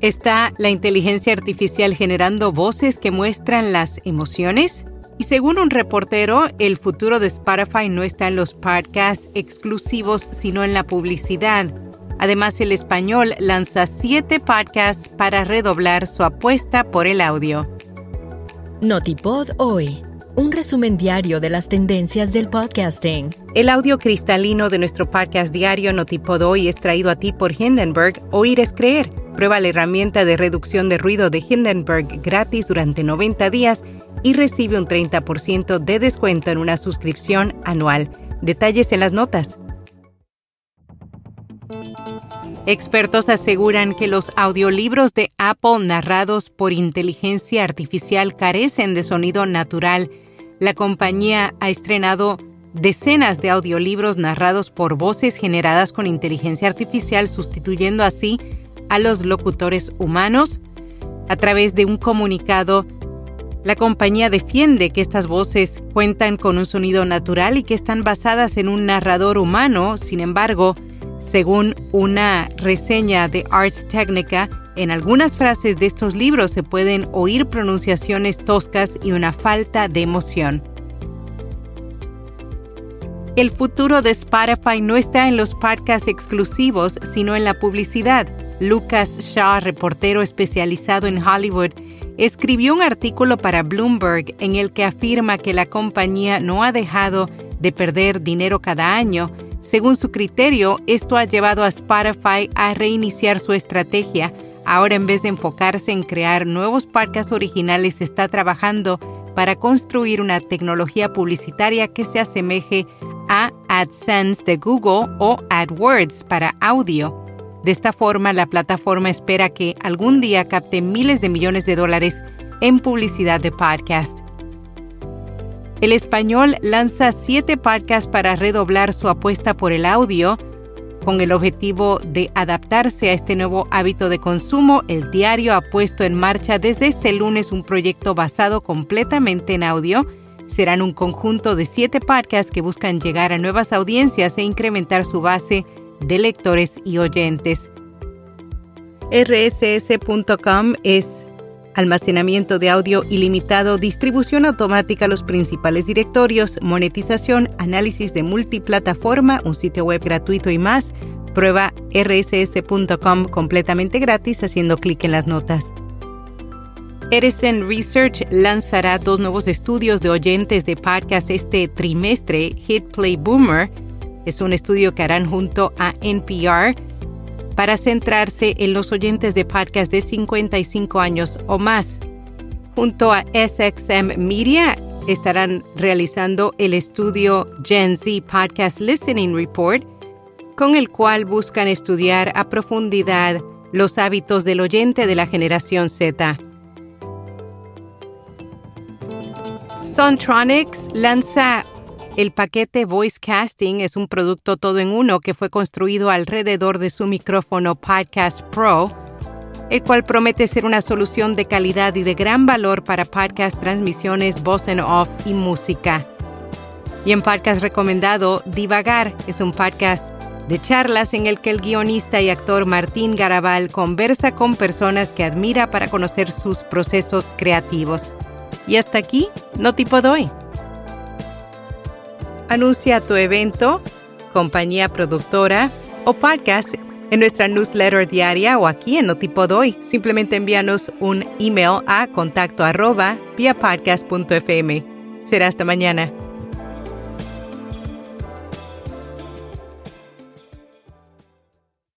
¿Está la inteligencia artificial generando voces que muestran las emociones? Y según un reportero, el futuro de Spotify no está en los podcasts exclusivos, sino en la publicidad. Además, el español lanza siete podcasts para redoblar su apuesta por el audio. Notipod hoy. Un resumen diario de las tendencias del podcasting. El audio cristalino de nuestro podcast diario Notipod hoy es traído a ti por Hindenburg. Oír es creer. Prueba la herramienta de reducción de ruido de Hindenburg gratis durante 90 días y recibe un 30% de descuento en una suscripción anual. Detalles en las notas. Expertos aseguran que los audiolibros de Apple narrados por inteligencia artificial carecen de sonido natural. La compañía ha estrenado decenas de audiolibros narrados por voces generadas con inteligencia artificial, sustituyendo así a los locutores humanos. A través de un comunicado, la compañía defiende que estas voces cuentan con un sonido natural y que están basadas en un narrador humano. Sin embargo, según una reseña de Arts Technica, en algunas frases de estos libros se pueden oír pronunciaciones toscas y una falta de emoción. El futuro de Spotify no está en los podcasts exclusivos, sino en la publicidad. Lucas Shaw, reportero especializado en Hollywood, escribió un artículo para Bloomberg en el que afirma que la compañía no ha dejado de perder dinero cada año, según su criterio, esto ha llevado a Spotify a reiniciar su estrategia. Ahora en vez de enfocarse en crear nuevos podcasts originales, está trabajando para construir una tecnología publicitaria que se asemeje a AdSense de Google o AdWords para audio. De esta forma, la plataforma espera que algún día capte miles de millones de dólares en publicidad de podcast. El español lanza siete podcasts para redoblar su apuesta por el audio. Con el objetivo de adaptarse a este nuevo hábito de consumo, el diario ha puesto en marcha desde este lunes un proyecto basado completamente en audio. Serán un conjunto de siete podcasts que buscan llegar a nuevas audiencias e incrementar su base de lectores y oyentes. rss.com es almacenamiento de audio ilimitado, distribución automática a los principales directorios, monetización, análisis de multiplataforma, un sitio web gratuito y más. Prueba rss.com completamente gratis haciendo clic en las notas. Edison Research lanzará dos nuevos estudios de oyentes de podcast este trimestre. Hit Play Boomer es un estudio que harán junto a NPR para centrarse en los oyentes de podcast de 55 años o más. Junto a SXM Media estarán realizando el estudio Gen Z Podcast Listening Report, con el cual buscan estudiar a profundidad los hábitos del oyente de la generación Z. Sontronics lanza el paquete Voice Casting es un producto todo en uno que fue construido alrededor de su micrófono Podcast Pro, el cual promete ser una solución de calidad y de gran valor para podcast, transmisiones, voz en off y música. Y en podcast recomendado, Divagar es un podcast de charlas en el que el guionista y actor Martín Garabal conversa con personas que admira para conocer sus procesos creativos. Y hasta aquí, no tipo doy. Anuncia tu evento, compañía productora o podcast en nuestra newsletter diaria o aquí en Notipod hoy. Simplemente envíanos un email a contacto arroba via. Será hasta mañana.